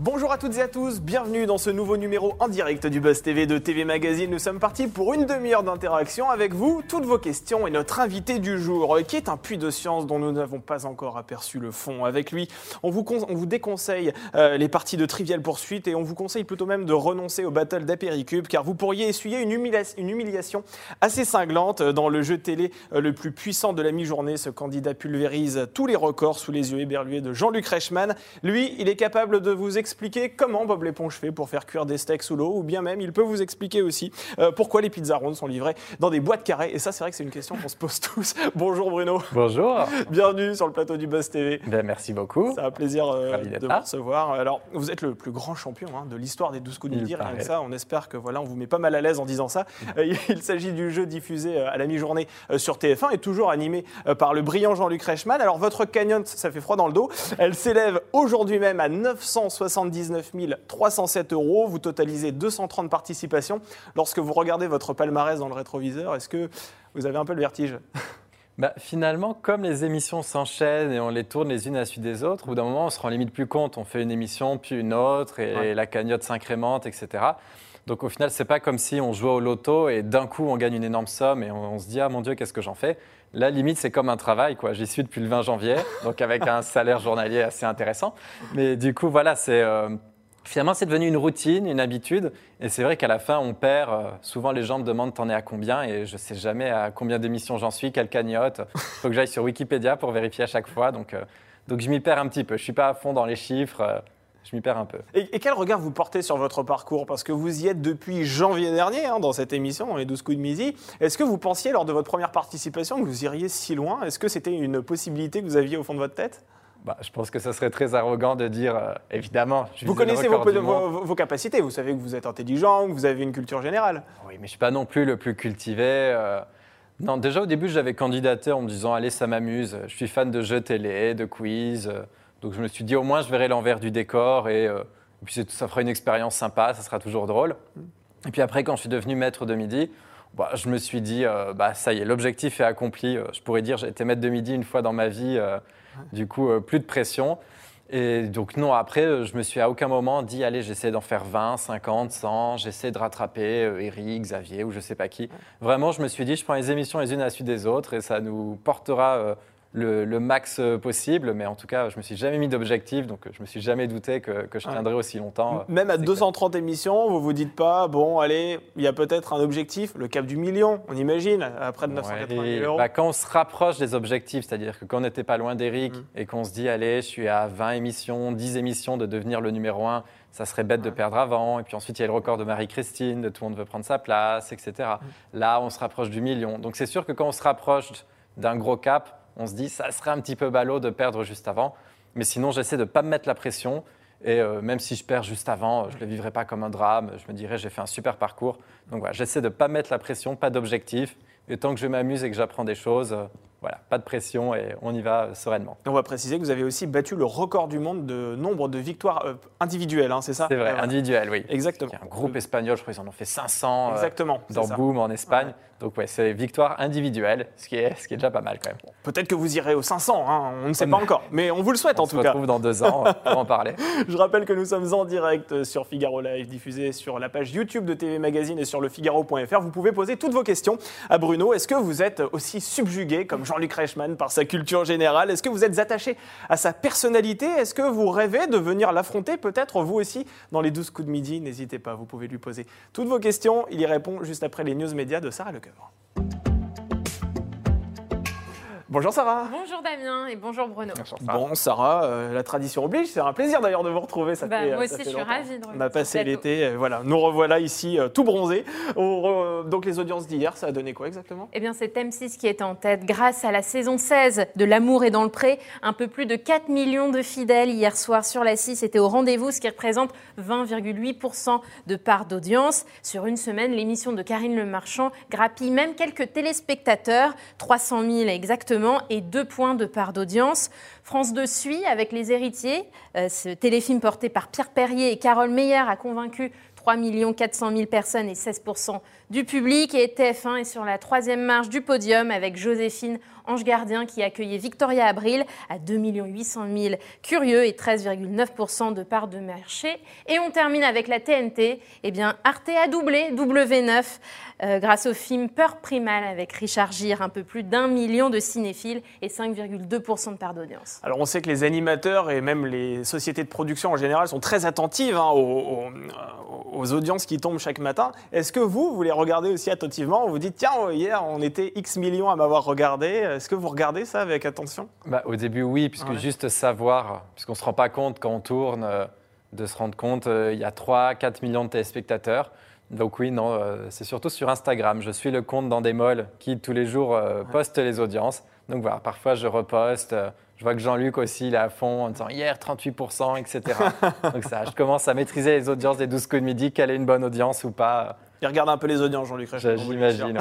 Bonjour à toutes et à tous, bienvenue dans ce nouveau numéro en direct du Buzz TV de TV Magazine. Nous sommes partis pour une demi-heure d'interaction avec vous, toutes vos questions et notre invité du jour, qui est un puits de science dont nous n'avons pas encore aperçu le fond. Avec lui, on vous, on vous déconseille euh, les parties de Trivial Poursuite et on vous conseille plutôt même de renoncer au battle d'Apéricube car vous pourriez essuyer une, une, humiliation assez cinglante dans le jeu télé euh, le plus puissant de la mi-journée. Ce candidat pulvérise tous les records sous les yeux éberlués de Jean-Luc Reichmann. Lui, il est capable de vous expliquer comment Bob l'éponge fait pour faire cuire des steaks sous l'eau, ou bien même il peut vous expliquer aussi euh, pourquoi les pizzas rondes sont livrées dans des boîtes carrées. Et ça, c'est vrai que c'est une question qu'on se pose tous. Bonjour Bruno. Bonjour. Bienvenue sur le plateau du Buzz TV. Ben, merci beaucoup. C'est un plaisir euh, de vous recevoir. Alors, vous êtes le plus grand champion hein, de l'histoire des 12 coups de midi. Rien que ça, on espère que voilà, on vous met pas mal à l'aise en disant ça. Euh, il s'agit du jeu diffusé à la mi-journée sur TF1 et toujours animé par le brillant Jean-Luc Reichmann. Alors, votre cagnotte, ça fait froid dans le dos. Elle s'élève aujourd'hui même à 979 307 euros. Vous totalisez 230 participations. Lorsque vous regardez votre palmarès dans le rétroviseur, est-ce que vous avez un peu le vertige? Bah, finalement, comme les émissions s'enchaînent et on les tourne les unes à la suite des autres, au bout d'un moment, on se rend limite plus compte. On fait une émission, puis une autre, et la cagnotte s'incrémente, etc. Donc au final, c'est pas comme si on jouait au loto et d'un coup on gagne une énorme somme et on, se dit ah mon Dieu qu'est-ce que j'en fais? La limite c'est comme un travail quoi. J'y suis depuis le 20 janvier, donc avec un salaire journalier assez intéressant. Mais du coup voilà c'est euh, Finalement, c'est devenu une routine, une habitude. Et c'est vrai qu'à la fin, on perd. Euh, souvent, les gens me demandent T'en es à combien? Et je ne sais jamais à combien d'émissions j'en suis, quelle cagnotte. Il faut que j'aille sur Wikipédia pour vérifier à chaque fois. Donc, euh, donc je m'y perds un petit peu. Je ne suis pas à fond dans les chiffres. Je m'y perds un peu. Et, quel regard vous portez sur votre parcours? Parce que vous y êtes depuis janvier dernier hein, dans cette émission, dans les 12 coups de midi. Est-ce que vous pensiez lors de votre première participation que vous iriez si loin? Est-ce que c'était une possibilité que vous aviez au fond de votre tête? Bah, je pense que ça serait très arrogant de dire, euh, évidemment. vous connaissez vos, vos, capacités, vous savez que vous êtes intelligent, que vous avez une culture générale. Oui, mais je ne suis pas non plus le plus cultivé. Euh. Non, déjà au début, j'avais candidaté en me disant, allez, ça m'amuse, je suis fan de jeux télé, de quiz. Euh. Donc je me suis dit, au moins, je verrai l'envers du décor et, puis ça fera une expérience sympa, ça sera toujours drôle. Et puis après, quand je suis devenu maître de midi, bah, je me suis dit, bah, ça y est, l'objectif est accompli. Je pourrais dire, j'ai été maître de midi une fois dans ma vie. Du coup, euh, plus de pression. Et donc non, après, euh, je me suis à aucun moment dit, allez, j'essaie d'en faire 20, 50, 100, j'essaie de rattraper euh, Eric, Xavier ou je sais pas qui. Vraiment, je me suis dit, je prends les émissions les unes à la suite des autres et ça nous portera le, max euh, possible. Mais en tout cas, je me suis jamais mis d'objectif, donc je me suis jamais douté que, je tiendrais aussi longtemps. Même à 230 émissions, vous vous dites pas, bon, allez, il y a peut-être un objectif, le cap du million, on imagine, à près de 980 000 euros. Bah, quand on se rapproche des objectifs, c'est-à-dire que quand on n'était pas loin d'Eric mm. et qu'on se dit, allez, je suis à 20 émissions, 10 émissions de devenir le numéro 1, ça serait bête de perdre avant. Et puis ensuite, il y a le record de Marie-Christine, de tout le monde veut prendre sa place, etc. Mm. Là, on se rapproche du million. Donc c'est sûr que quand on se rapproche d'un gros cap, on se dit ça serait un petit peu ballot de perdre juste avant. Mais sinon, j'essaie de ne pas me mettre la pression. Et euh, même si je perds juste avant, je ne le vivrai pas comme un drame. Je me dirais, j'ai fait un super parcours. Donc voilà, j'essaie de ne pas mettre la pression, pas d'objectif. Et tant que je m'amuse et que j'apprends des choses, euh, voilà, pas de pression et on y va sereinement. On va préciser que vous avez aussi battu le record du monde de nombre de victoires euh, individuelles, hein, c'est ça? C'est vrai, individuelles, oui. Exactement. Il y a un groupe espagnol, je crois qu'ils en ont fait 500 euh, Exactement, dans Boom en Espagne. Donc ouais, c'est victoire individuelle, ce qui, est, ce qui est déjà pas mal quand même. Peut-être que vous irez aux 500, hein, on ne sait pas encore, mais on vous le souhaite en tout cas. On se retrouve dans deux ans pour en parler. Je rappelle que nous sommes en direct sur Figaro Live, diffusé sur la page YouTube de TV Magazine et sur le Figaro.fr. Vous pouvez poser toutes vos questions à Bruno. Est-ce que vous êtes aussi subjugué comme Jean-Luc Reichmann par sa culture générale Est-ce que vous êtes attaché à sa personnalité? Est-ce que vous rêvez de venir l'affronter peut-être vous aussi dans les 12 coups de midi? N'hésitez pas, vous pouvez lui poser toutes vos questions. Il y répond juste après les news médias de Sarah Lecoeur. Bonjour Sarah. Bonjour Damien et bonjour Bruno. Bon Sarah, euh, la tradition oblige, c'est un plaisir d'ailleurs de vous retrouver. Ça bah, moi aussi je suis ravie de On a passé l'été, euh, voilà, nous revoilà ici euh, tout bronzés. donc les audiences d'hier, ça a donné quoi exactement? Eh bien c'est M6 qui est en tête grâce à la saison 16 de L'amour est dans le pré. Un peu plus de 4 millions de fidèles hier soir sur la 6 étaient au rendez-vous, ce qui représente 20,8% de part d'audience. Sur une semaine, l'émission de Karine Le Marchand grappille même quelques téléspectateurs, 300 000 exactement et deux points de part d'audience. France 2 suit avec Les Héritiers. Euh, ce téléfilm porté par Pierre Perrier et Carole Meyer a convaincu 3 400 000 personnes et 16 du public. Et TF1 est sur la troisième marche du podium avec Joséphine Ange Gardien qui accueillait Victoria Abril à 2 800 000 curieux et 13,9% de part de marché. Et on termine avec la TNT. Eh bien, Arte a doublé, W9, euh, grâce au film Peur primale avec Richard Gere, un peu plus d'un million de cinéphiles et 5,2% de part d'audience. Alors on sait que les animateurs et même les sociétés de production en général sont très attentives hein, aux, aux, audiences qui tombent chaque matin. Est-ce que vous, vous les regardez aussi attentivement Vous vous dites, tiens, hier on était X millions à m'avoir regardé. Est-ce que vous regardez ça avec attention? Bah, Au début, oui, puisque juste savoir, puisqu'on ne se rend pas compte quand on tourne, euh, de se rendre compte, euh, il y a 3-4 millions de téléspectateurs. Donc oui, non, euh, c'est surtout sur Instagram. Je suis le compte dans des malls qui, tous les jours, poste les audiences. Donc voilà, parfois je reposte. Je vois que Jean-Luc aussi, il est à fond en disant hier 38%, etc. Donc ça, je commence à maîtriser les audiences des 12 coups de midi, quelle est une bonne audience ou pas. Il regarde un peu les audiences, Jean-Luc J'imagine,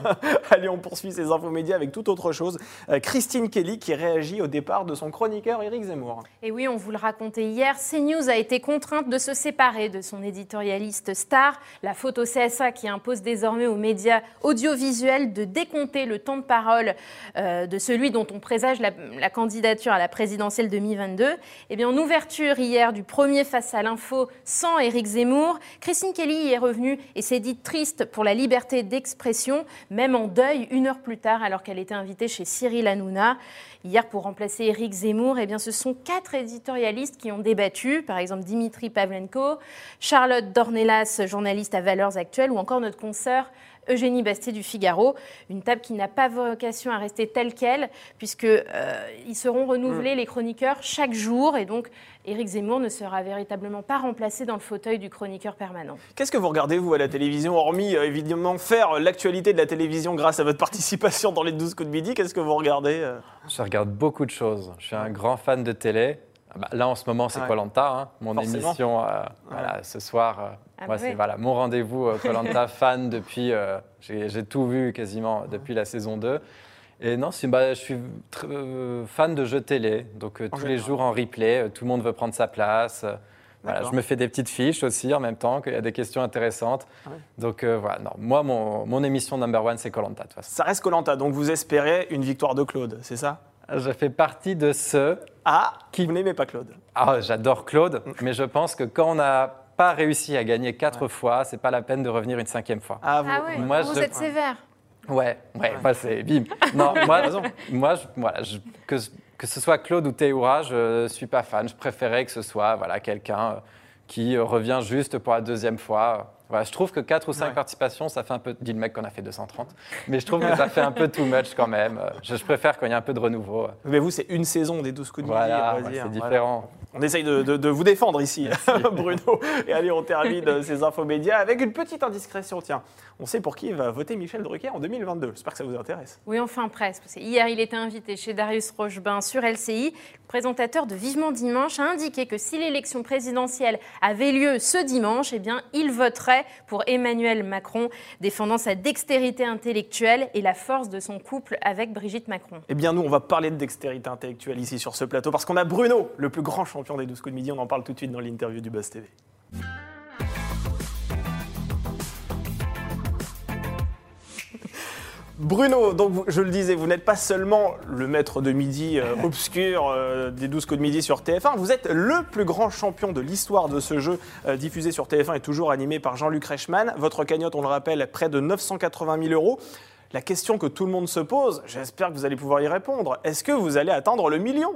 Allez, on poursuit ces infos médias avec toute autre chose. Euh, Christine Kelly qui réagit au départ de son chroniqueur Éric Zemmour. Et oui, on vous le racontait hier, CNews a été contrainte de se séparer de son éditorialiste star. La photo CSA qui impose désormais aux médias audiovisuels de décompter le temps de parole euh, de celui dont on présage la, la, candidature à la présidentielle 2022. Eh bien, en ouverture hier du premier Face à l'info sans Éric Zemmour, Christine Kelly est revenue et s'est dit triste pour la liberté d'expression, même en deuil une heure plus tard, alors qu'elle était invitée chez Cyril Hanouna. Hier, pour remplacer Éric Zemmour, eh bien, ce sont quatre éditorialistes qui ont débattu, par exemple Dimitri Pavlenko, Charlotte Dornelas, journaliste à Valeurs Actuelles, ou encore notre consoeur Eugénie Bastier du Figaro. Une table qui n'a pas vocation à rester telle qu'elle, puisqu'ils euh, seront renouvelés, mm. les chroniqueurs, chaque jour. Et donc, Éric Zemmour ne sera véritablement pas remplacé dans le fauteuil du chroniqueur permanent. Qu'est-ce que vous regardez, vous, à la télévision, hormis euh, évidemment faire l'actualité de la télévision grâce à votre participation dans les 12 coups de midi? Qu'est-ce que vous regardez euh? Je regarde beaucoup de choses. Je suis un grand fan de télé. Ah bah, là, en ce moment, c'est Colanta, hein, mon émission voilà, ce soir. Ah moi, c'est voilà, mon rendez-vous Colanta fan depuis. Euh, j'ai tout vu quasiment depuis la saison 2. Et non, bah, je suis euh, fan de jeux télé. Donc, euh, tous les jours en replay, tout le monde veut prendre sa place. Voilà, je me fais des petites fiches aussi en même temps, qu'il y a des questions intéressantes. Ah donc voilà, non, moi, mon, mon, émission number one, c'est Colanta. Ça reste Colanta, donc vous espérez une victoire de Claude, c'est ça? Je fais partie de ceux. Ah, qui vous n'aimez pas Claude Ah, j'adore Claude, mm. mais je pense que quand on a pas réussi à gagner quatre fois, c'est pas la peine de revenir une cinquième fois. Ah, vous, ah moi, vous êtes sévère. Ouais, ouais, moi c'est bim. Non, moi, moi voilà, que, que, ce soit Claude ou Théoura, je suis pas fan. Je préférais que ce soit voilà, quelqu'un euh, qui revient juste pour la deuxième fois. Voilà, je trouve que 4 ou 5 participations, ça fait un peu. Dit le mec qu'on a fait 230. Mais je trouve que ça fait un peu too much quand même. Je, préfère quand il y a un peu de renouveau. Mais vous, c'est une saison des 12 coups de voilà, c'est différent. On essaye de, vous défendre ici, Bruno. Et allez, on termine ces infos médias avec une petite indiscrétion. Tiens, on sait pour qui va voter Michel Drucker en 2022. J'espère que ça vous intéresse. Oui, enfin presque. Hier, il était invité chez Darius Rochebain sur LCI. Le présentateur de Vivement Dimanche a indiqué que si l'élection présidentielle avait lieu ce dimanche, eh bien, il voterait pour Emmanuel Macron, défendant sa dextérité intellectuelle et la force de son couple avec Brigitte Macron. Eh bien, nous, on va parler de dextérité intellectuelle ici sur ce plateau parce qu'on a Bruno, le plus grand champion champion des 12 coups de midi. On en parle tout de suite dans l'interview du Buzz TV. Bruno, donc je le disais, vous n'êtes pas seulement le maître de midi euh, obscur euh, des 12 coups de midi sur TF1, vous êtes le plus grand champion de l'histoire de ce jeu euh, diffusé sur TF1 et toujours animé par Jean-Luc Reichmann. Votre cagnotte, on le rappelle, près de 980 000 euros. La question que tout le monde se pose, j'espère que vous allez pouvoir y répondre, est-ce que vous allez atteindre le million?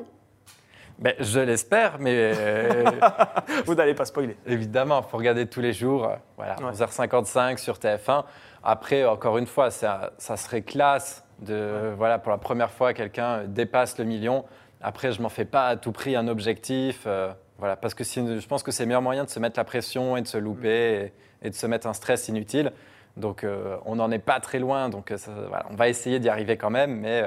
Ben, je l'espère, mais. Euh, Vous n'allez pas spoiler. Évidemment, il faut regarder tous les jours. Euh, voilà, 11h55 sur TF1. Après, encore une fois, ça, ça serait classe de. Voilà, pour la première fois, quelqu'un dépasse le million. Après, je m'en fais pas à tout prix un objectif. Euh, voilà, parce que je pense que c'est le meilleur moyen de se mettre la pression et de se louper et, de se mettre un stress inutile. Donc, on n'en est pas très loin. Donc, voilà, on va essayer d'y arriver quand même, mais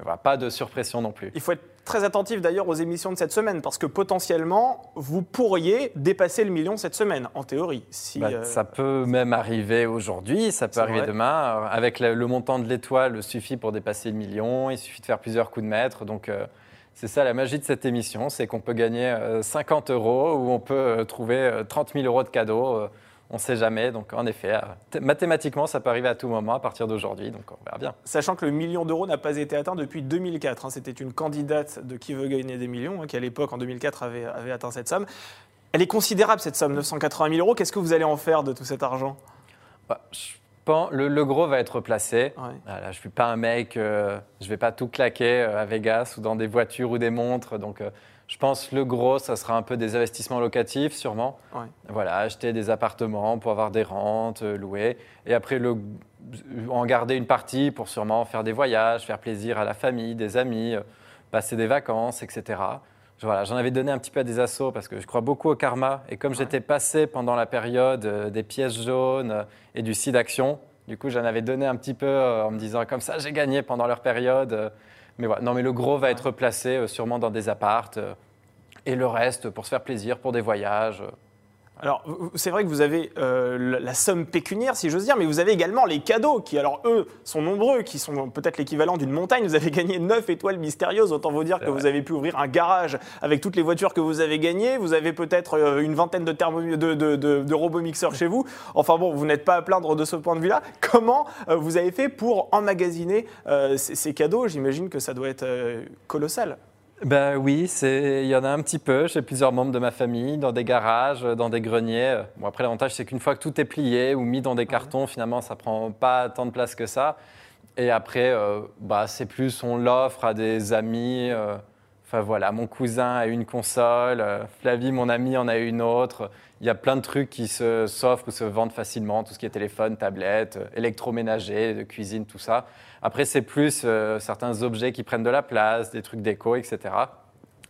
voilà, pas de surpression non plus. Il faut être très attentif d'ailleurs aux émissions de cette semaine, parce que potentiellement, vous pourriez dépasser le million cette semaine, en théorie. Si, bah, euh, Ça peut même arriver aujourd'hui, ça peut arriver demain. Avec le, montant de l'étoile suffit pour dépasser le million, il suffit de faire plusieurs coups de maître. Donc euh, c'est ça la magie de cette émission, c'est qu'on peut gagner 50 euh, euros ou on peut trouver 30 000 euros de cadeaux on ne sait jamais. Donc en effet, euh, mathématiquement, ça peut arriver à tout moment à partir d'aujourd'hui. Donc on verra bien. Sachant que le million d'euros n'a pas été atteint depuis 2004. Hein. C'était une candidate de Qui veut gagner des millions, hein, qui à l'époque, en 2004, avait, avait atteint cette somme. Elle est considérable, cette somme, 980 000 euros. Qu'est-ce que vous allez en faire de tout cet argent? Bah, je le, le gros va être placé. Ouais. Voilà, je ne suis pas un mec, euh, je ne vais pas tout claquer euh, à Vegas ou dans des voitures ou des montres. Donc euh, je pense le gros, ça sera un peu des investissements locatifs sûrement. Ouais. Voilà, acheter des appartements pour avoir des rentes, euh, louer. Et après, le, en garder une partie pour sûrement faire des voyages, faire plaisir à la famille, des amis, euh, passer des vacances, etc. Voilà, J'en avais donné un petit peu à des assos parce que je crois beaucoup au karma. Et comme j'étais passé pendant la période euh, des pièces jaunes euh, et du site action, du coup, j'en avais donné un petit peu euh, en me disant comme ça, j'ai gagné pendant leur période. Euh, Mais non, mais le gros va être placé euh, sûrement dans des appartes. euh, et le reste pour se faire plaisir, pour des voyages. Alors, c'est vrai que vous avez euh, la- somme pécuniaire, si j'ose dire, mais vous avez également les cadeaux qui, alors eux, sont nombreux, qui sont peut-être l'équivalent d'une montagne. Vous avez gagné 9 étoiles mystérieuses, autant vous dire que vous avez pu ouvrir un garage avec toutes les voitures que vous avez gagnées. Vous avez peut-être euh, une vingtaine de, thermo- de, de, de- de robots mixeurs chez vous. Enfin bon, vous n'êtes pas à plaindre de ce point de vue-là. Comment euh, vous avez fait pour emmagasiner euh, ces, ces cadeaux? J'imagine que ça doit être euh, colossal. Ben oui, il y en a un petit peu chez plusieurs membres de ma famille, dans des garages, dans des greniers. Bon, après, l'avantage, c'est qu'une fois que tout est plié ou mis dans des cartons, finalement, ça prend pas tant de place que ça. Et après, euh, bah, c'est plus, on l'offre à des amis. euh, Enfin voilà, mon cousin a une console, euh, Flavie, mon ami, en a une autre. Il y a plein de trucs qui se- s'offrent ou se vendent facilement, tout ce qui est téléphone, tablette, électroménager, de cuisine, tout ça. Après, c'est plus euh, certains objets qui prennent de la place, des trucs déco, etc.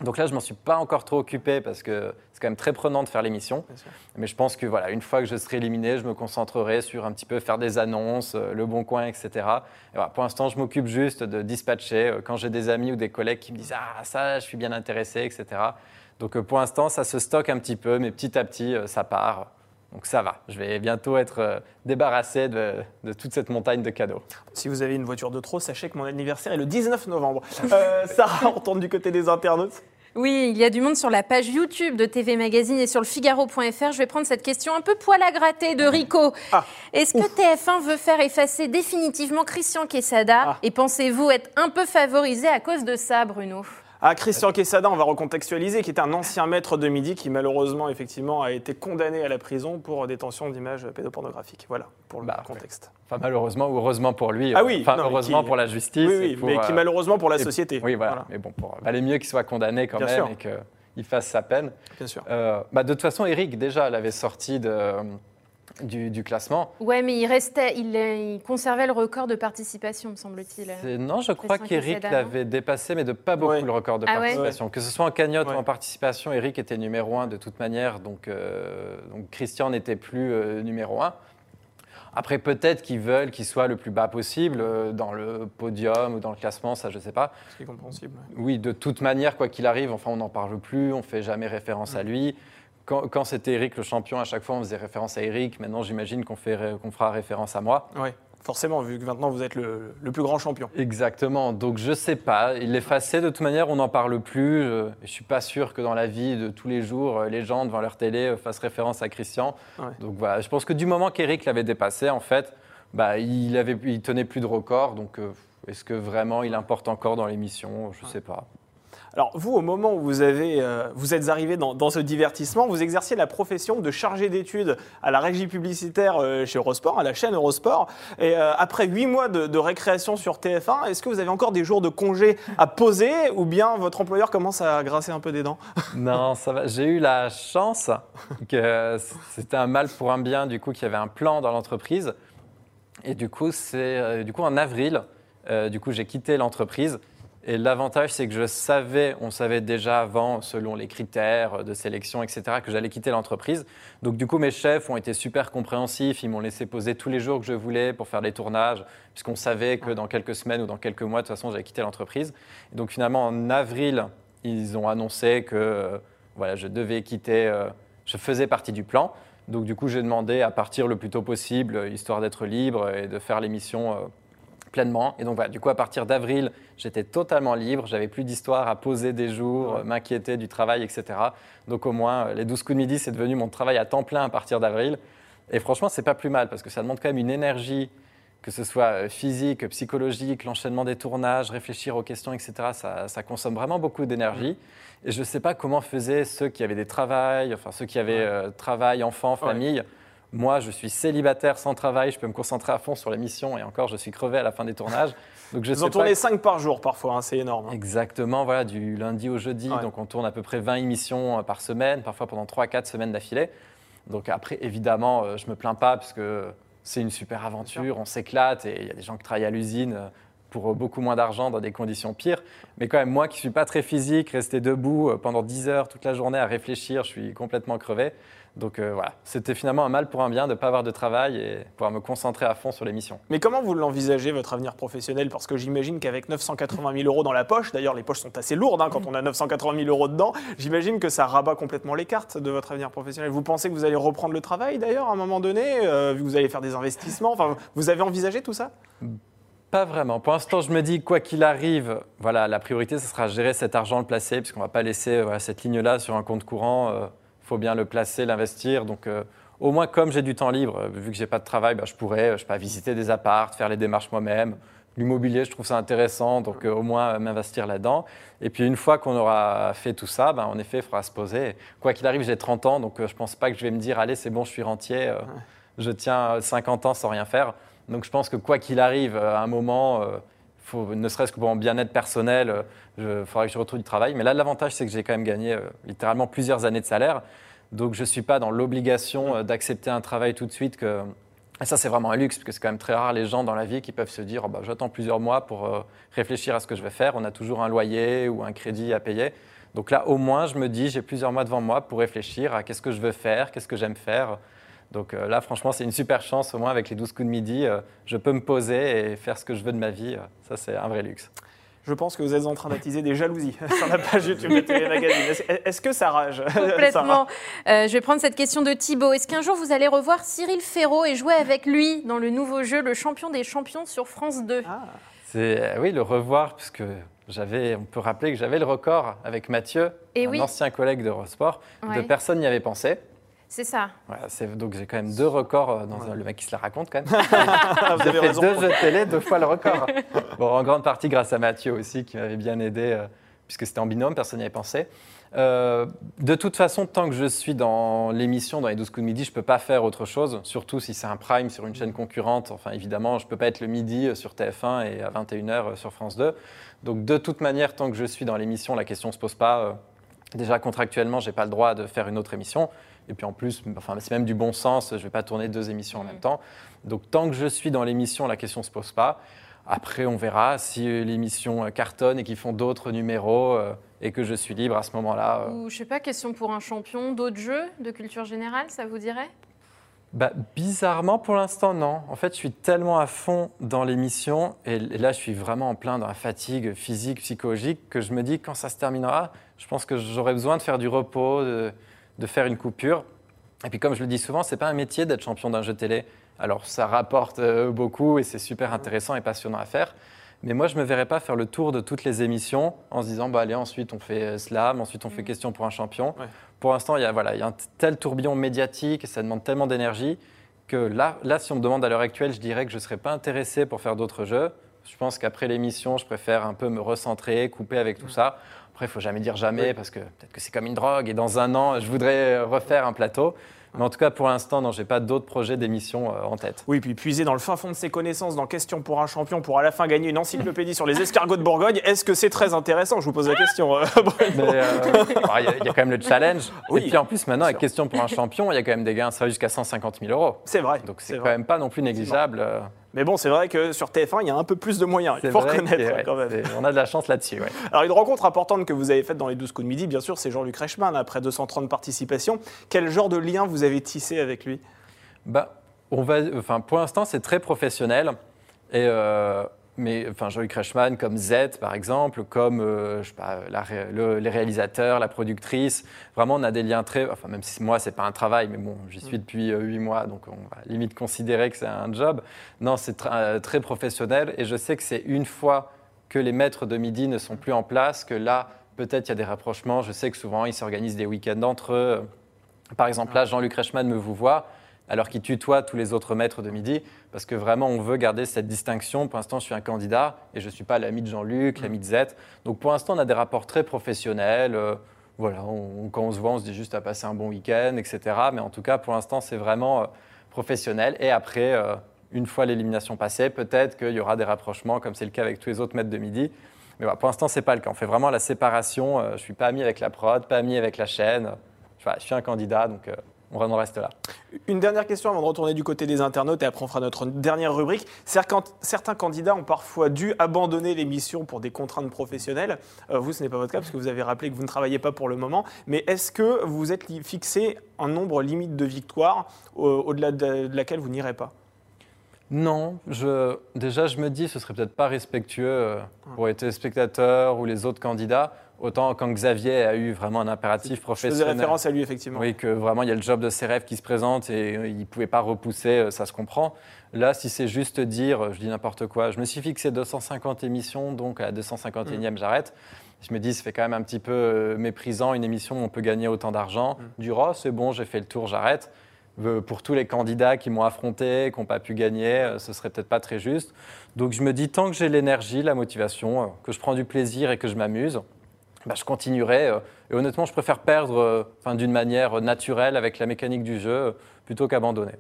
Donc là, je m'en suis pas encore trop occupé parce que c'est quand même très prenant de faire l'émission. Mais je pense que voilà, une fois que je serai éliminé, je me concentrerai sur un petit peu faire des annonces, euh, le bon coin, etc. Et voilà, pour l'instant, je m'occupe juste de dispatcher euh, quand j'ai des amis ou des collègues qui me disent ah ça, je suis bien intéressé, etc. Donc euh, pour l'instant, ça se stocke un petit peu, mais petit à petit, ça part. Donc ça va. Je vais bientôt être euh, débarrassé de, de toute cette montagne de cadeaux. Si vous avez une voiture de trop, sachez que mon anniversaire est le 19 novembre. Euh, Sarah, on retourne du côté des internautes. Oui, il y a du monde sur la page YouTube de TV Magazine et sur le Figaro.fr. Je vais prendre cette question un peu poil à gratter de Rico. Ah. Est-ce que TF1 veut faire effacer définitivement Christian Quesada? Ah. Et pensez-vous être un peu favorisé à cause de ça, Bruno? Ah, Christian Quesada, on va recontextualiser, qui était un ancien maître de midi qui malheureusement effectivement a été condamné à la prison pour détention d'images pédopornographiques. Voilà, pour le Bah, contexte. Enfin malheureusement ou heureusement pour lui. Ah oui, Enfin non, mais heureusement qui- pour la justice. Oui, et oui, pour, mais qui euh, malheureusement pour la et- société. Oui, voilà. Mais bon, pour, valait mieux qu'il soit condamné quand Bien même sûr. et qu'il fasse sa peine. bien sûr. Euh, bah, de toute façon, Eric, déjà, l'avait sorti de, du, du classement. Ouais, mais il restait, il, il conservait le record de participation, me semble-t-il. C'est- Non, je crois qu'Eric non l'avait dépassé, mais de pas beaucoup Ouais. le record de Ah ouais participation. Que ce soit en cagnotte Ouais. ou en participation, Eric était numéro un de toute manière, donc, euh, donc Christian n'était plus euh, numéro un. Après, peut-être qu'ils veulent qu'il soit le plus bas possible euh, dans le podium ou dans le classement, ça je sais pas. Ce qui est compréhensible. Oui, de toute manière, quoi qu'il arrive, enfin, on n'en parle plus, on fait jamais référence à lui. Quand, quand c'était Eric le champion, à chaque fois, on faisait référence à Eric. Maintenant, j'imagine qu'on fera référence à moi. Oui, forcément, vu que maintenant vous êtes le, le plus grand champion. Exactement. Donc, je sais pas. Il l'effaçait de toute manière, on n'en parle plus. Je, je suis pas sûr que dans la vie de tous les jours, euh, les gens devant leur télé euh, fassent référence à Christian. Ouais. Donc voilà, je pense que du moment qu'Eric l'avait dépassé, en fait, bah, il avait, il tenait plus de record. Donc, euh, est-ce que vraiment il importe encore dans l'émission? Je sais pas. Alors, vous, au moment où vous, avez, euh, vous êtes arrivé dans, ce divertissement, vous exerciez la profession de chargé d'études à la régie publicitaire euh, chez Eurosport, à la chaîne Eurosport. Et euh, après huit mois de, récréation sur TF1, est-ce que vous avez encore des jours de congé à poser ou bien votre employeur commence à grasser un peu des dents? Non, ça va. J'ai eu la chance que c'était un mal pour un bien, du coup, qu'il y avait un plan dans l'entreprise. Et du coup, c'est du coup en avril, du coup, j'ai quitté l'entreprise. Et l'avantage, c'est que je savais, on savait déjà avant, selon les critères de sélection, etc., que j'allais quitter l'entreprise. Donc, du coup, mes chefs ont été super compréhensifs. Ils m'ont laissé poser tous les jours que je voulais pour faire les tournages, puisqu'on savait que dans quelques semaines ou dans quelques mois, de toute façon, j'allais quitter l'entreprise. Donc, finalement, en avril, ils ont annoncé que euh, voilà, je devais quitter, euh, je faisais partie du plan. Donc, du coup, j'ai demandé à partir le plus tôt possible, euh, histoire d'être libre et de faire l'émission euh, pleinement. Et donc, voilà, du coup, à partir d'avril, j'étais totalement libre. J'avais plus d'histoire à poser des jours, m'inquiéter du travail, etc. Donc, au moins, les 12 coups de midi, c'est devenu mon travail à temps plein à partir d'avril. Et franchement, c'est pas plus mal parce que ça demande quand même une énergie, que ce soit euh, physique, psychologique, l'enchaînement des tournages, réfléchir aux questions, etc. Ça, ça consomme vraiment beaucoup d'énergie. Et je ne sais pas comment faisaient ceux qui avaient des travails, enfin ceux qui avaient euh, travail, enfants, famille. Moi, je suis célibataire sans travail, je peux me concentrer à fond sur l'émission et encore, je suis crevé à la fin des tournages. Donc je Vous en tournez 5 par jour parfois, hein, c'est énorme. Hein. Exactement, voilà, du lundi au jeudi. Donc on tourne à peu près 20 émissions euh, par semaine, parfois pendant 3-4 semaines d'affilée. Donc après, évidemment, euh, je ne me plains pas parce que c'est une super aventure, on s'éclate et il y a des gens qui travaillent à l'usine euh, pour beaucoup moins d'argent dans des conditions pires. Mais quand même, moi qui ne suis pas très physique, rester debout pendant 10 heures toute la journée à réfléchir, je suis complètement crevé. Donc euh, voilà, c'était finalement un mal pour un bien de ne pas avoir de travail et pouvoir me concentrer à fond sur l'émission. Mais comment vous l'envisagez, votre avenir professionnel? Parce que j'imagine qu'avec 980 000 euros dans la poche, d'ailleurs les poches sont assez lourdes hein, quand on a 980 000 euros dedans, j'imagine que ça rabat complètement les cartes de votre avenir professionnel. Vous pensez que vous allez reprendre le travail d'ailleurs à un moment donné euh, Vous allez faire des investissements? Enfin, Vous avez envisagé tout ça? Pas vraiment. Pour l'instant, je me dis, quoi qu'il arrive, voilà, la priorité, ce sera gérer cet argent, le placer, puisqu'on ne va pas laisser cette ligne-là sur un compte courant. Euh, faut bien le placer, l'investir. Donc, euh, au moins, comme j'ai du temps libre, euh, vu que j'ai pas de travail, bah, je pourrais, euh, je sais pas, visiter des apparts, faire les démarches moi-même. L'immobilier, je trouve ça intéressant, donc au moins m'investir là-dedans. Et puis une fois qu'on aura fait tout ça, bah, en effet, il faudra se poser. Quoi qu'il arrive, j'ai 30 ans, donc je pense pas que je vais me dire, allez, c'est bon, je suis rentier, je tiens 50 ans sans rien faire. Donc je pense que quoi qu'il arrive, à un moment, faut, ne serait-ce que pour mon bien-être personnel, il faudra que je retrouve du travail. Mais là, l'avantage, c'est que j'ai quand même gagné littéralement plusieurs années de salaire. Donc je ne suis pas dans l'obligation euh, d'accepter un travail tout de suite. Et ça, c'est vraiment un luxe, parce que c'est quand même très rare les gens dans la vie qui peuvent se dire oh, bah, j'attends plusieurs mois pour euh, réfléchir à ce que je vais faire. On a toujours un loyer ou un crédit à payer. Donc là, au moins, je me dis j'ai plusieurs mois devant moi pour réfléchir à qu'est-ce que je veux faire, qu'est-ce que j'aime faire. Donc euh, là, franchement, c'est une super chance. Au moins, avec les 12 coups de midi, je peux me poser et faire ce que je veux de ma vie. ça, c'est un vrai luxe je pense que vous êtes en train d'attiser des jalousies sur la page YouTube de Télé Magazine. Est-ce que ça rage Complètement. Euh, je vais prendre cette question de Thibaut. Est-ce qu'un jour vous allez revoir Cyril Ferraud et jouer avec lui dans le nouveau jeu Le Champion des Champions sur France 2 ah. C'est euh, oui le revoir puisque j'avais, on peut rappeler que j'avais le record avec Mathieu, et un ancien collègue d'Eurosport. De personne n'y avait pensé. C'est ça. donc j'ai quand même deux records euh, dans le mec qui se la raconte quand même. j'ai fait deux jeux de télé, deux fois le record. bon, en grande partie grâce à Mathieu aussi qui m'avait bien aidé euh, puisque c'était en binôme, personne n'y avait pensé. Euh, de toute façon, tant que je suis dans l'émission, dans les 12 coups de midi, je ne peux pas faire autre chose, surtout si c'est un prime sur une chaîne concurrente. Enfin, évidemment, je ne peux pas être le midi sur TF1 et à 21h sur France 2. Donc, de toute manière, tant que je suis dans l'émission, la question ne se pose pas. Déjà, contractuellement, je n'ai pas le droit de faire une autre émission. Et puis en plus, enfin, c'est même du bon sens, je ne vais pas tourner deux émissions en même temps. Donc tant que je suis dans l'émission, la question ne se pose pas. Après, on verra si l'émission cartonne et qu'ils font d'autres numéros euh, et que je suis libre à ce moment-là. Euh. Ou, je sais pas, question pour un champion, d'autres jeux de culture générale, ça vous dirait? Bah, bizarrement, pour l'instant, non. En fait, je suis tellement à fond dans l'émission, et là, je suis vraiment en plein dans la fatigue physique, psychologique, que je me dis, quand ça se terminera, je pense que j'aurai besoin de faire du repos, de, de faire une coupure. Et puis comme je le dis souvent, c'est pas un métier d'être champion d'un jeu télé. Alors ça rapporte euh, beaucoup et c'est super intéressant et passionnant à faire. Mais moi, je ne me verrais pas faire le tour de toutes les émissions en se disant, bah, allez, ensuite on fait euh, slam, ensuite on fait mm. question pour un champion. Pour l'instant, il y, a, voilà, il y a un tel tourbillon médiatique et ça demande tellement d'énergie que là, là, si on me demande à l'heure actuelle, je dirais que je ne serais pas intéressé pour faire d'autres jeux. Je pense qu'après l'émission, je préfère un peu me recentrer, couper avec tout ça. Après, il faut jamais dire jamais parce que peut-être que c'est comme une drogue et dans un an, je voudrais refaire un plateau. Mais en tout cas, pour l'instant, je n'ai pas d'autres projets d'émission euh, en tête. Oui, puis puiser dans le fin fond de ses connaissances dans Question pour un champion pour à la fin gagner une encyclopédie sur les escargots de Bourgogne, est-ce que c'est très intéressant? Je vous pose la question. Euh, euh, il y, a quand même le challenge. et puis en plus, maintenant, avec Question pour un champion, il y a quand même des gains, ça va jusqu'à 150 000 euros. C'est vrai. Donc c'est quand même pas non plus négligeable. Mais bon, c'est vrai que sur TF1, il y a un peu plus de moyens, il faut reconnaître quand même. On a de la chance là-dessus. Alors, une rencontre importante que vous avez faite dans les 12 coups de midi, bien sûr, c'est Jean-Luc Reichmann, après 230 participations. Quel genre de lien vous avez tissé avec lui? Bah, on va, enfin, Pour l'instant, c'est très professionnel. Et euh, mais enfin Jean-Luc Reichmann comme Z par exemple, comme euh, je sais pas, les réalisateurs, la productrice, vraiment on a des liens très, enfin même si moi c'est pas un travail, mais bon j'y suis depuis euh, huit mois donc on va limite considérer que c'est un job. Non c'est euh, très professionnel et je sais que c'est une fois que les maîtres de midi ne sont plus en place que là peut-être il y a des rapprochements. Je sais que souvent ils s'organisent des week-ends entre eux. Par exemple là Jean-Luc Reichmann me vous voit alors qu'il tutoie tous les autres maîtres de midi, parce que vraiment, on veut garder cette distinction. Pour l'instant, je suis un candidat et je ne suis pas l'ami de Jean-Luc, l'ami de Z. Donc pour l'instant, on a des rapports très professionnels. euh, voilà, on- quand on se voit, on se dit juste à passer un bon week-end, etc. Mais en tout cas, pour l'instant, c'est vraiment euh, professionnel. Et après, euh, une fois l'élimination passée, peut-être qu'il y aura des rapprochements, comme c'est le cas avec tous les autres maîtres de midi. Mais voilà, pour l'instant, c'est pas le cas. On fait vraiment la séparation. Je suis pas ami avec la prod, pas ami avec la chaîne. Je suis un candidat, donc on en reste là. Une dernière question avant de retourner du côté des internautes et après on fera notre dernière rubrique. Certains candidats ont parfois dû abandonner l'émission pour des contraintes professionnelles. Euh, vous, ce n'est pas votre cas parce que vous avez rappelé que vous ne travaillez pas pour le moment. Mais est-ce que vous êtes fixé un nombre limite de victoires euh, au-delà de, de laquelle vous n'irez pas? Non, je, déjà, je me dis, ce serait peut-être pas respectueux euh, pour les téléspectateurs ou les autres candidats, autant quand Xavier a eu vraiment un impératif Je faisais professionnel. référence à lui effectivement. Oui, que vraiment il y a le job de ses rêves qui se présente et euh, il ne pouvait pas repousser, euh, ça se comprend. Là, si c'est juste dire, je dis n'importe quoi, je me suis fixé 250 émissions, donc à la 251e, j'arrête. Je me dis, ça fait quand même un petit peu méprisant une émission où on peut gagner autant d'argent. Du oh, c'est bon, j'ai fait le tour, j'arrête. Pour tous les candidats qui m'ont affronté, qui n'ont pas pu gagner, euh, ce serait peut-être pas très juste. Donc je me dis, tant que j'ai l'énergie, la motivation, euh, que je prends du plaisir et que je m'amuse, bah, je continuerai. euh, Et honnêtement, je préfère perdre enfin, d'une manière naturelle avec la mécanique du jeu plutôt qu'abandonner.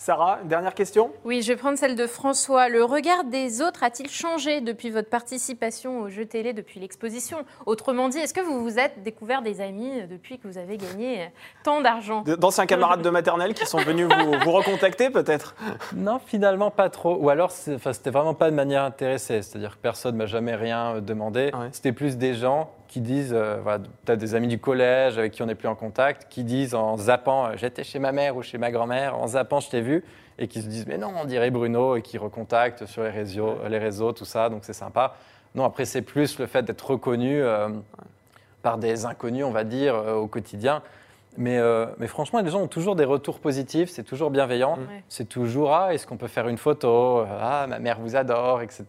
Sarah, une dernière question? Oui, je vais prendre celle de François. Le regard des autres a-t-il changé depuis votre participation au jeu télé, depuis l'exposition? Autrement dit, est-ce que vous vous êtes découvert des amis depuis que vous avez gagné tant d'argent? D'anciens camarades de maternelle qui sont venus vous, vous recontacter peut-être? Non, finalement pas trop. Ou alors, c'était vraiment pas de manière intéressée. C'est-à-dire que personne m'a jamais rien euh, demandé. Ouais. C'était plus des gens qui disent, euh, voilà, peut-être des amis du collège avec qui on n'est plus en contact, qui disent en zappant, euh, j'étais chez ma mère ou chez ma grand-mère, en zappant, je t'ai vu, et qui se disent, mais non, on dirait Bruno, et qui recontactent sur les réseaux, les réseaux tout ça, donc c'est sympa. Non, après, c'est plus le fait d'être reconnu euh, par des inconnus, on va dire, euh, au quotidien. Mais, euh, mais franchement, les gens ont toujours des retours positifs, c'est toujours bienveillant. Ouais. C'est toujours Ah, est-ce qu'on peut faire une photo? Ah, ma mère vous adore, etc.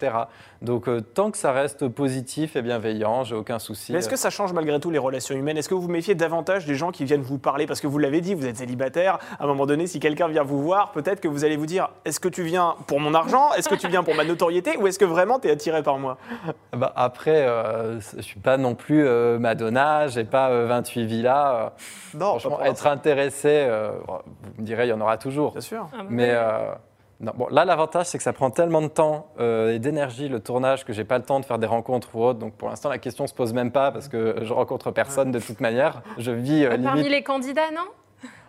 Donc, euh, tant que ça reste positif et bienveillant, j'ai aucun souci. Mais est-ce que ça change malgré tout les relations humaines? Est-ce que vous vous méfiez davantage des gens qui viennent vous parler? Parce que vous l'avez dit, vous êtes célibataire. À un moment donné, si quelqu'un vient vous voir, peut-être que vous allez vous dire est-ce que tu viens pour mon argent? Est-ce que tu viens pour ma notoriété? Ou est-ce que vraiment tu es attiré par moi? Bah, après, euh, je ne suis pas non plus euh, Madonna, j'ai pas euh, 28 villas. euh. Non, franchement, être intéressé, euh, vous me direz, il y en aura toujours. Bien sûr. Ah bah Mais ouais. Non, bon, là, l'avantage, c'est que ça prend tellement de temps euh, et d'énergie, le tournage, que j'ai pas le temps de faire des rencontres ou autre. Donc, pour l'instant, la question se pose même pas parce que je rencontre personne de toute manière. Je vis euh, Parmi les candidats, non?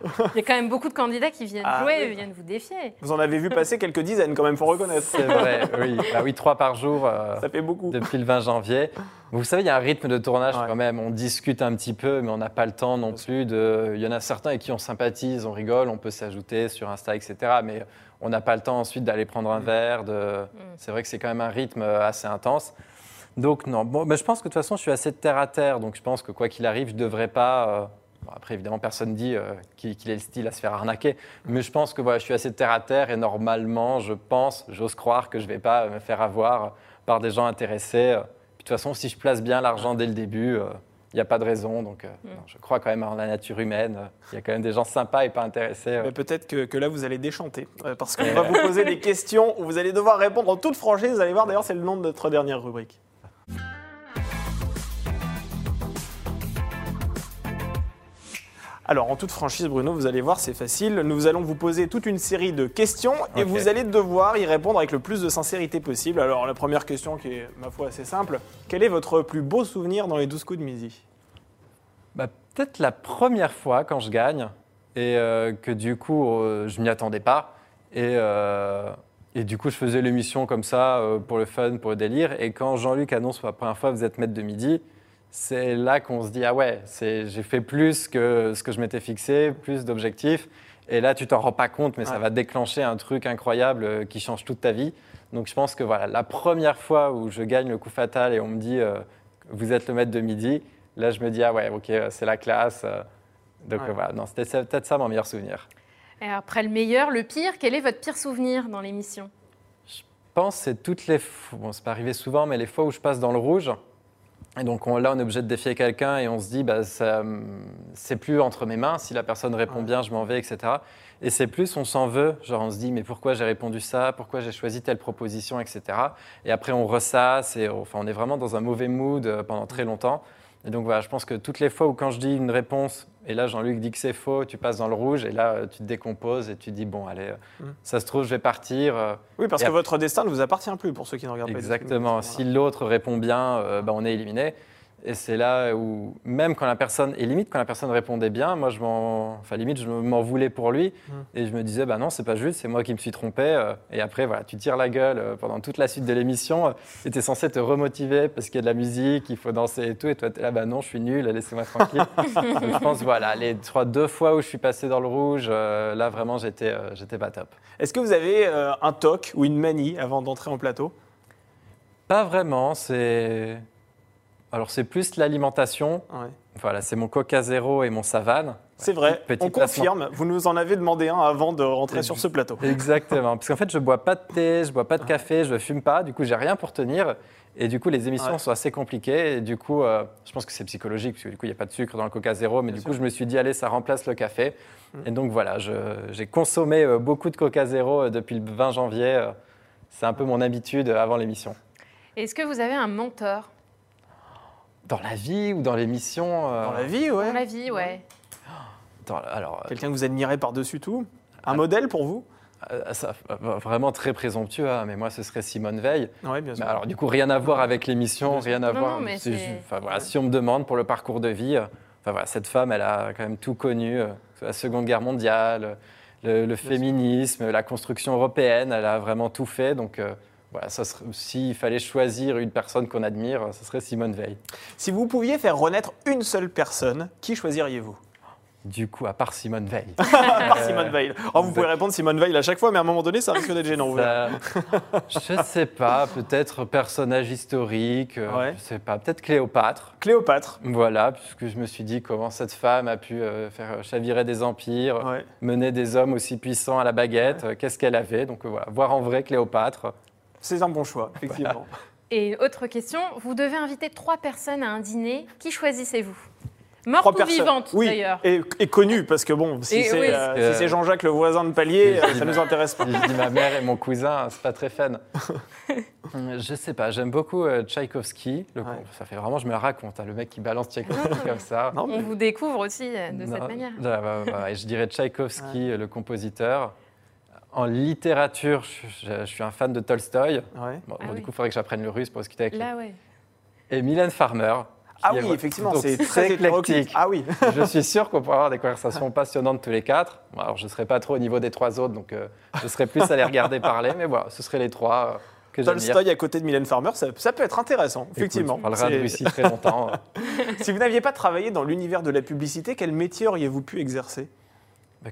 Il y a quand même beaucoup de candidats qui viennent Ah jouer, oui. viennent vous défier. Vous en avez vu passer quelques dizaines quand même, faut reconnaître. C'est vrai, oui. Bah oui, trois par jour. euh, Ça fait beaucoup. depuis le 20 janvier. Vous savez, il y a un rythme de tournage Ouais. quand même. On discute un petit peu, mais on n'a pas le temps non plus. De... Il y en a certains avec qui on sympathise, on rigole, on peut s'ajouter sur Insta, etc. Mais on n'a pas le temps ensuite d'aller prendre un verre. De... C'est vrai que c'est quand même un rythme euh, assez intense. Donc non, bon, mais je pense que de toute façon, je suis assez terre à terre. Donc je pense que quoi qu'il arrive, je ne devrais pas... euh, bon, après, évidemment, personne dit euh, qu'il ait le style à se faire arnaquer. Mais je pense que voilà, je suis assez terre à terre et normalement, je pense, j'ose croire que je ne vais pas me faire avoir par des gens intéressés. Puis, de toute façon, si je place bien l'argent dès le début, euh, il n'y a pas de raison. Donc, euh, non, je crois quand même en la nature humaine. Il y a quand même des gens sympas et pas intéressés. euh. Mais peut-être que, que là, vous allez déchanter. euh, Parce qu'on va vous poser des questions où vous allez devoir répondre en toute franchise. Vous allez voir, d'ailleurs, c'est le nom de notre dernière rubrique. Alors, en toute franchise, Bruno, vous allez voir, c'est facile. Nous allons vous poser toute une série de questions et vous allez devoir y répondre avec le plus de sincérité possible. Alors, la première question, qui est, ma foi, assez simple quel est votre plus beau souvenir dans les 12 coups de midi? Bah, Peut-être la première fois quand je gagne et euh, que du coup euh, je m'y attendais pas et, euh, et du coup je faisais l'émission comme ça euh, pour le fun, pour le délire et quand Jean-Luc annonce pour la première fois vous êtes maître de midi, c'est là qu'on se dit ah ouais j'ai fait plus que ce que je m'étais fixé, plus d'objectifs et là tu t'en rends pas compte mais ça va déclencher un truc incroyable euh, qui change toute ta vie. Donc je pense que voilà la première fois où je gagne le coup fatal et on me dit euh, vous êtes le maître de midi, Là, je me dis, ah ouais, ok, euh, c'est la classe. Donc Ouais. voilà, non, c'était peut-être ça mon meilleur souvenir. Et après le meilleur, le pire, quel est votre pire souvenir dans l'émission? Je pense que c'est toutes les fois, bon, c'est pas arrivé souvent, mais les fois où je passe dans le rouge Et donc on, là, on est obligé de défier quelqu'un et on se dit, bah, ça, c'est plus entre mes mains. Si la personne répond bien, je m'en vais, etc. Et c'est plus, on s'en veut. Genre, on se dit, mais pourquoi j'ai répondu ça? Pourquoi j'ai choisi telle proposition, etc. Et après, on ressasse et enfin, on est vraiment dans un mauvais mood euh, pendant très longtemps. Et donc voilà, je pense que toutes les fois où quand je dis une réponse, et là Jean-Luc dit que c'est faux, tu passes dans le rouge, et là euh, tu te décomposes et tu dis, bon, allez, euh, Mm. ça se trouve, je vais partir. euh, Oui, parce que après- votre destin ne vous appartient plus pour ceux qui ne regardent pas. Exactement. Si l'autre répond bien, euh, bah, on est éliminé. Et c'est là où, même quand la personne, et limite quand la personne répondait bien, moi je m'en, enfin limite je m'en voulais pour lui, Mm. et je me disais bah non c'est pas juste, c'est moi qui me suis trompé. euh, et après voilà, tu tires la gueule euh, pendant toute la suite de l'émission, euh, et t'es censé te remotiver parce qu'il y a de la musique, il faut danser et tout, et toi t'es là bah non je suis nul, laissez-moi tranquille. Donc, je pense voilà les trois deux fois où je suis passé dans le rouge, euh, là vraiment j'étais euh, j'étais pas top. Est-ce que vous avez euh, un toc ou une manie avant d'entrer en plateau? Pas vraiment, c'est alors c'est plus l'alimentation. Ouais. Voilà, c'est mon Coca Zéro et mon Savane. C'est vrai, Petit on placement. confirme. Vous nous en avez demandé un avant de rentrer sur ce plateau. Exactement. Parce qu'en fait, je bois pas de thé, je bois pas de café, je fume pas. Du coup, j'ai rien pour tenir. Et du coup, les émissions Ouais. sont assez compliquées. Et du coup, euh, je pense que c'est psychologique, parce que du coup, il n'y a pas de sucre dans le Coca Zéro. Mais Bien du sûr. coup, je me suis dit, allez, ça remplace le café. Mm. Et donc, voilà, j'ai consommé euh, beaucoup de Coca Zéro euh, depuis le 20 janvier. C'est un peu mon habitude avant l'émission. Est-ce que vous avez un mentor? Dans la vie ou dans l'émission euh, Dans la vie, ouais. dans la vie Ouais. dans- alors, euh, Quelqu'un que vous admirez par-dessus tout? Un Ah. modèle pour vous? Euh, ça, euh, vraiment très présomptueux, hein, mais moi, ce serait Simone Veil. Oui, bien sûr. Mais alors, du coup, rien à voir avec l'émission, rien à Non, voir. non, mais c'est c'est- ju- enfin, voilà, si on me demande pour le parcours de vie, enfin, voilà, cette femme, elle a quand même tout connu. la Seconde Guerre mondiale, le, le féminisme, la construction européenne, elle a vraiment tout fait. Donc, euh, voilà, s'il fallait choisir une personne qu'on admire, ce serait Simone Veil. Si vous pouviez faire renaître une seule personne, qui choisiriez-vous? Du coup, à part Simone Veil. À part Euh, Simone Veil. Oh, vous pouvez répondre Simone Veil à chaque fois, mais à un moment donné, ça risque d'être gênant. Ça- je sais pas, peut-être personnage historique, euh, Ouais. je sais pas, peut-être Cléopâtre. Cléopâtre. Voilà, puisque je me suis dit comment cette femme a pu euh, faire chavirer des empires, Ouais. mener des hommes aussi puissants à la baguette, qu'est-ce qu'elle avait. Donc voilà, voir en vrai Cléopâtre. C'est un bon choix, effectivement. Et autre question, vous devez inviter trois personnes à un dîner. Qui choisissez-vous? Morte ou personnes. vivante, oui, d'ailleurs? et, et connu, parce que bon, si Et c'est oui. euh, Euh, si c'est Jean-Jacques, le voisin de palier, euh, ça ma- nous intéresse pas. Je dis ma mère et mon cousin, c'est pas très fun. Euh, je sais pas, j'aime beaucoup euh, Tchaïkovski. Le- Ouais. Ça fait vraiment, je me la raconte, hein, le mec qui balance Tchaïkovski comme ça. Non, mais- On vous découvre aussi euh, de cette manière. bah, bah, je dirais Tchaïkovski, le compositeur. En littérature, je, je- je suis un fan de Tolstoï. Ouais. Bon, Ah bon, oui. Du coup, il faudrait que j'apprenne le russe pour discuter avec lui. Là, ouais. Et Mylène Farmer. Ah est- oui, effectivement, c'est très éclectique. Ah oui. je suis sûr qu'on pourra avoir des conversations passionnantes tous les quatre. Bon, alors, je ne serai pas trop au niveau des trois autres, donc euh, je serai plus à les regarder parler, mais voilà, ce seraient les trois euh, que. Tolstoy à côté de Mylène Farmer, ça, ça peut être intéressant, Écoute, effectivement. On parlera de Russie très longtemps. Si vous n'aviez pas travaillé dans l'univers de la publicité, quel métier auriez-vous pu exercer?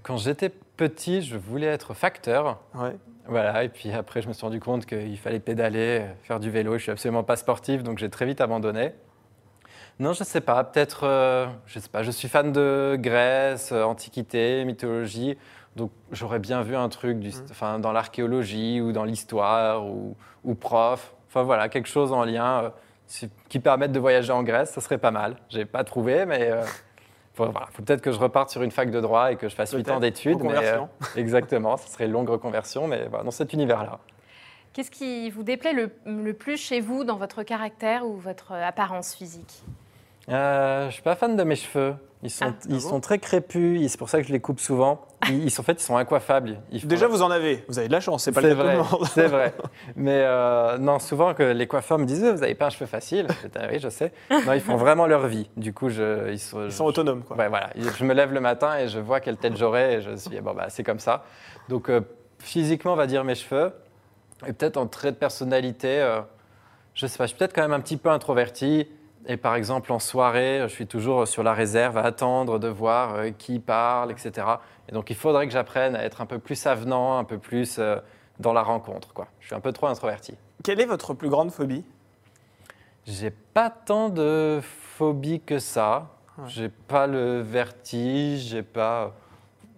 Quand j'étais petit, je voulais être facteur. ouais. Voilà, et puis après, je me suis rendu compte qu'il fallait pédaler, faire du vélo. Je suis absolument pas sportif, donc j'ai très vite abandonné. Non, je sais pas. Peut-être, euh, je sais pas. Je suis fan de Grèce, euh, antiquité, mythologie. Donc j'aurais bien vu un truc du, enfin, dans l'archéologie ou dans l'histoire ou, ou prof. Enfin voilà, quelque chose en lien euh, qui permette de voyager en Grèce, ça serait pas mal. J'ai pas trouvé, mais euh, faut, voilà, faut peut-être que je reparte sur une fac de droit et que je fasse 8 Peut-être. ans d'études. mais, Reconversion. euh, exactement, ce serait une longue reconversion, mais voilà, dans cet univers-là. Qu'est-ce qui vous déplaît le, le plus chez vous dans votre caractère ou votre apparence physique? Euh, je suis pas fan de mes cheveux. Ils sont, Ah. ils Ah bon? sont très crépus, et c'est pour ça que je les coupe souvent. Ils, ils sont, en fait, ils sont incoiffables. Ils font- Déjà, vous en avez. Vous avez de la chance, c'est pas le vrai, tout le monde. c'est vrai. Mais euh, non, souvent que les coiffeurs me disent, vous n'avez pas un cheveu facile. Ah oui, je sais. Non, ils font vraiment leur vie. Du coup, je, ils sont, Ils sont autonomes, quoi. Ouais, voilà. Je me lève le matin et je vois quelle tête j'aurai et je suis bon bah c'est comme ça. Donc euh, physiquement, on va dire mes cheveux et peut-être en trait de personnalité, euh, je sais pas, je suis peut-être quand même un petit peu introverti. Et par exemple en soirée, je suis toujours sur la réserve à attendre de voir euh, qui parle, etc. Et donc il faudrait que j'apprenne à être un peu plus avenant, un peu plus euh, dans la rencontre. Quoi. Je suis un peu trop introverti. Quelle est votre plus grande phobie? J'ai pas tant de phobie que ça. Ouais. J'ai pas le vertige, j'ai pas.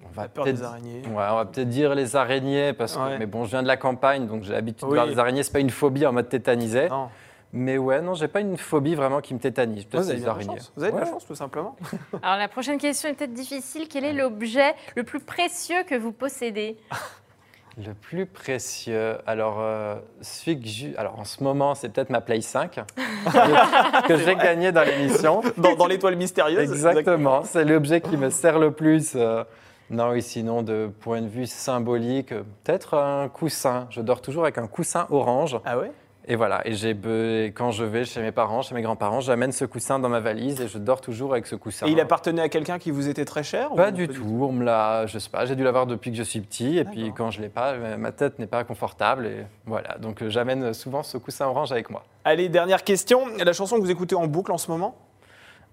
On va La peur peut-être- des araignées. Ouais, on va peut-être dire les araignées parce que. Ouais. Mais bon, je viens de la campagne, donc j'ai l'habitude Oui. de voir les araignées. C'est pas une phobie en mode tétanisé, Non. Mais ouais, non, j'ai pas une phobie vraiment qui me tétanise. Peut-être Vous avez les bien de la araignées. chance. Vous avez de la chance, tout simplement. Alors la prochaine question est peut-être difficile. Quel est l'objet le plus précieux que vous possédez? Le plus précieux, alors, euh, celui que j'ai- alors en ce moment, c'est peut-être ma Play 5 que, j'ai gagné dans l'émission. Dans, dans l'étoile mystérieuse. Exactement, c'est l'objet qui me sert le plus. euh, non, oui, sinon, de point de vue symbolique, peut-être un coussin. Je dors toujours avec un coussin orange. Ah ouais? Et voilà, et quand je vais chez mes parents, chez mes grands-parents, j'amène ce coussin dans ma valise et je dors toujours avec ce coussin. Et il appartenait à quelqu'un qui vous était très cher Pas ou du tout, on me l'a, je sais pas, j'ai dû l'avoir depuis que je suis petit et puis quand je l'ai pas, euh, ma tête n'est pas confortable et voilà, donc euh, j'amène souvent ce coussin orange avec moi. Allez, dernière question. La chanson que vous écoutez en boucle en ce moment?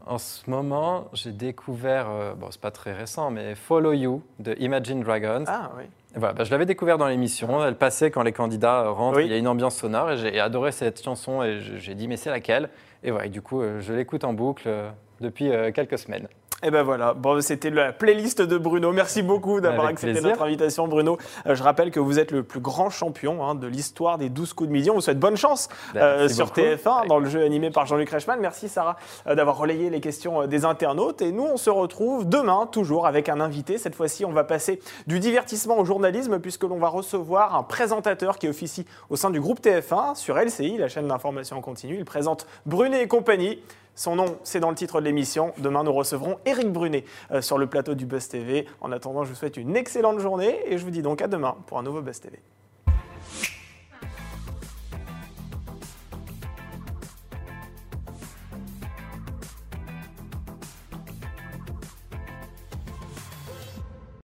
En ce moment, j'ai découvert, euh, bon c'est pas très récent, mais Follow You de Imagine Dragons. Ah oui. Voilà, bah, je l'avais découvert dans l'émission, elle passait quand les candidats rentrent, Oui. il y a une ambiance sonore et j'ai adoré cette chanson et j'ai dit mais c'est laquelle? Et voilà, et du coup euh, je l'écoute en boucle euh, depuis quelques semaines. Et ben voilà, bon, c'était la playlist de Bruno. Merci beaucoup d'avoir accepté plaisir. notre invitation, Bruno. Euh, je rappelle que vous êtes le plus grand champion hein, de l'histoire des 12 coups de midi. On vous souhaite bonne chance Ben, euh, sur beaucoup. TF1 Avec dans le jeu animé par Jean-Luc Reichmann. Merci Sarah euh, d'avoir relayé les questions des internautes. Et nous, on se retrouve demain, toujours avec un invité. Cette fois-ci, on va passer du divertissement au journalisme, puisque l'on va recevoir un présentateur qui officie au sein du groupe TF1 sur LCI, la chaîne d'information en continu. Il présente Brunet et compagnie. Son nom, c'est dans le titre de l'émission. Demain, nous recevrons Éric Brunet euh, sur le plateau du Buzz TV. En attendant, je vous souhaite une excellente journée et je vous dis donc à demain pour un nouveau Buzz TV.